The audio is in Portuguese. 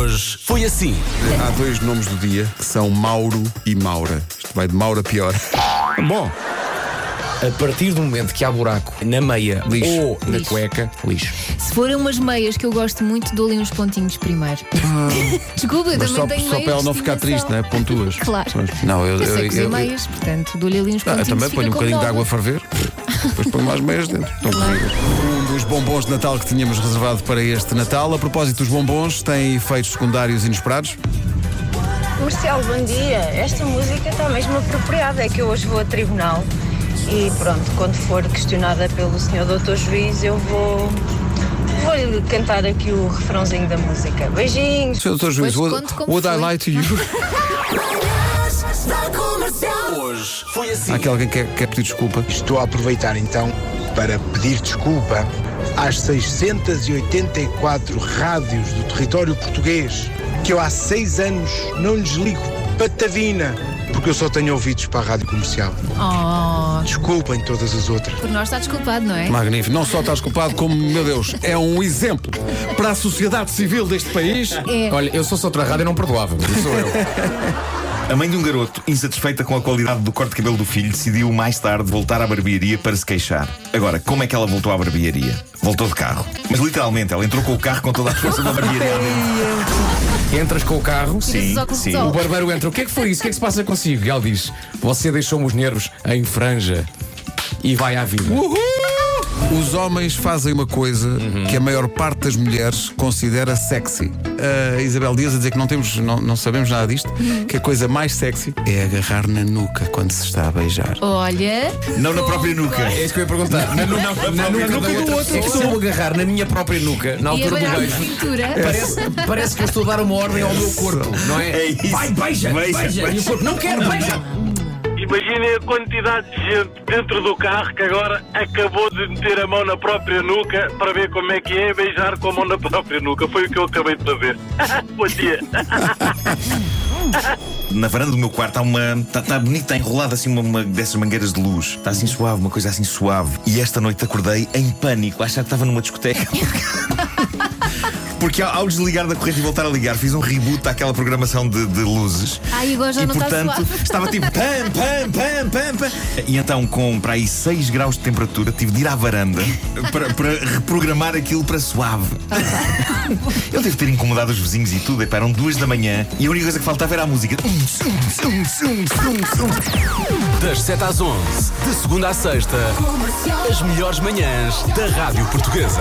Hoje foi assim. Há dois nomes do dia que são Mauro e Maura. Isto vai de Maura pior. Bom, A partir do momento que há buraco na meia Lixo. ou na Lixo. cueca, lixo. Se forem umas meias que eu gosto muito, dou ali uns pontinhos primeiro. Desculpa, eu mas também só, tenho só meias. para ela não de ficar triste, não é? Pontuas. Claro. Não, eu, Eu sei eu, cozer meias, portanto, dou-lhe ali uns Ah, eu pontinhos. também fica ponho um bocadinho de água a ferver, depois ponho mais meias dentro. Estão. Um dos bombons de Natal que tínhamos reservado para este Natal. A propósito dos bombons, tem efeitos secundários inesperados. Comercial, bom dia. Esta música está mesmo apropriada. É que eu hoje vou a tribunal e pronto, quando for questionada pelo senhor doutor juiz, eu vou. Vou-lhe cantar aqui o refrãozinho da música. Beijinhos. Sr. Dr. Juiz, would, I lie to you? Hoje foi assim. Há aqui alguém que quer, quer pedir desculpa. Estou a aproveitar então para pedir desculpa às 684 rádios do território português que eu há seis anos não lhes ligo patavina porque eu só tenho ouvidos para a rádio comercial. Oh, Desculpem todas as outras. por nós está desculpado, não é? Magnífico. Não só estás culpado, como, meu Deus, é um exemplo para a sociedade civil deste país. É. Olha, eu sou só outra rádio e não perdoava. Sou eu. A mãe de um garoto, insatisfeita com a qualidade do corte de cabelo do filho, decidiu mais tarde voltar à barbearia para se queixar. Agora, como é que ela voltou à barbearia? Voltou de carro. Mas literalmente, ela entrou com o carro com toda a força da barbearia. Entras com o carro, de sol. o barbeiro entra. O que é que foi isso? O que é que se passa consigo? E ela diz: Você deixou-me os nervos em franja. E vai à vida. Os homens fazem uma coisa que a maior parte das mulheres considera sexy. A Isabel Dias a dizer que não, temos, não, não sabemos nada disto, que a coisa mais sexy é agarrar na nuca quando se está a beijar. Olha. Não na própria nuca. É isso que eu ia perguntar. Na, nu- na, nuca, da outra pessoa. É que se eu agarrar na minha própria nuca, na E altura do a beijo, cintura. parece, parece que eu estou a dar uma ordem ao meu corpo, não é? É isso. Vai, beija, Beija, beija. beija. E o corpo, não quero, beija. Imaginem a quantidade de gente dentro do carro que agora acabou de meter a mão na própria nuca para ver como é que é beijar com a mão na própria nuca. Foi o que eu acabei de fazer. Bom dia. Na varanda do meu quarto há uma. Está tá bonita, está enrolada assim uma, uma dessas mangueiras de luz. Está assim suave, uma coisa assim suave. E esta noite acordei em pânico, a achar que estava numa discoteca. Porque ao, ao desligar da corrente e voltar a ligar, fiz um reboot àquela programação de, de luzes. Ai, agora já e não está portanto estava tipo pam, pam, pam, pam, pam. E então, com para aí 6 graus de temperatura, tive de ir à varanda para, para reprogramar aquilo para suave. Eu devo ter incomodado os vizinhos e tudo. Epá, eram duas da manhã e a única coisa que faltava era a música. Das 7 às 11, de segunda à sexta, as melhores manhãs da Rádio Portuguesa.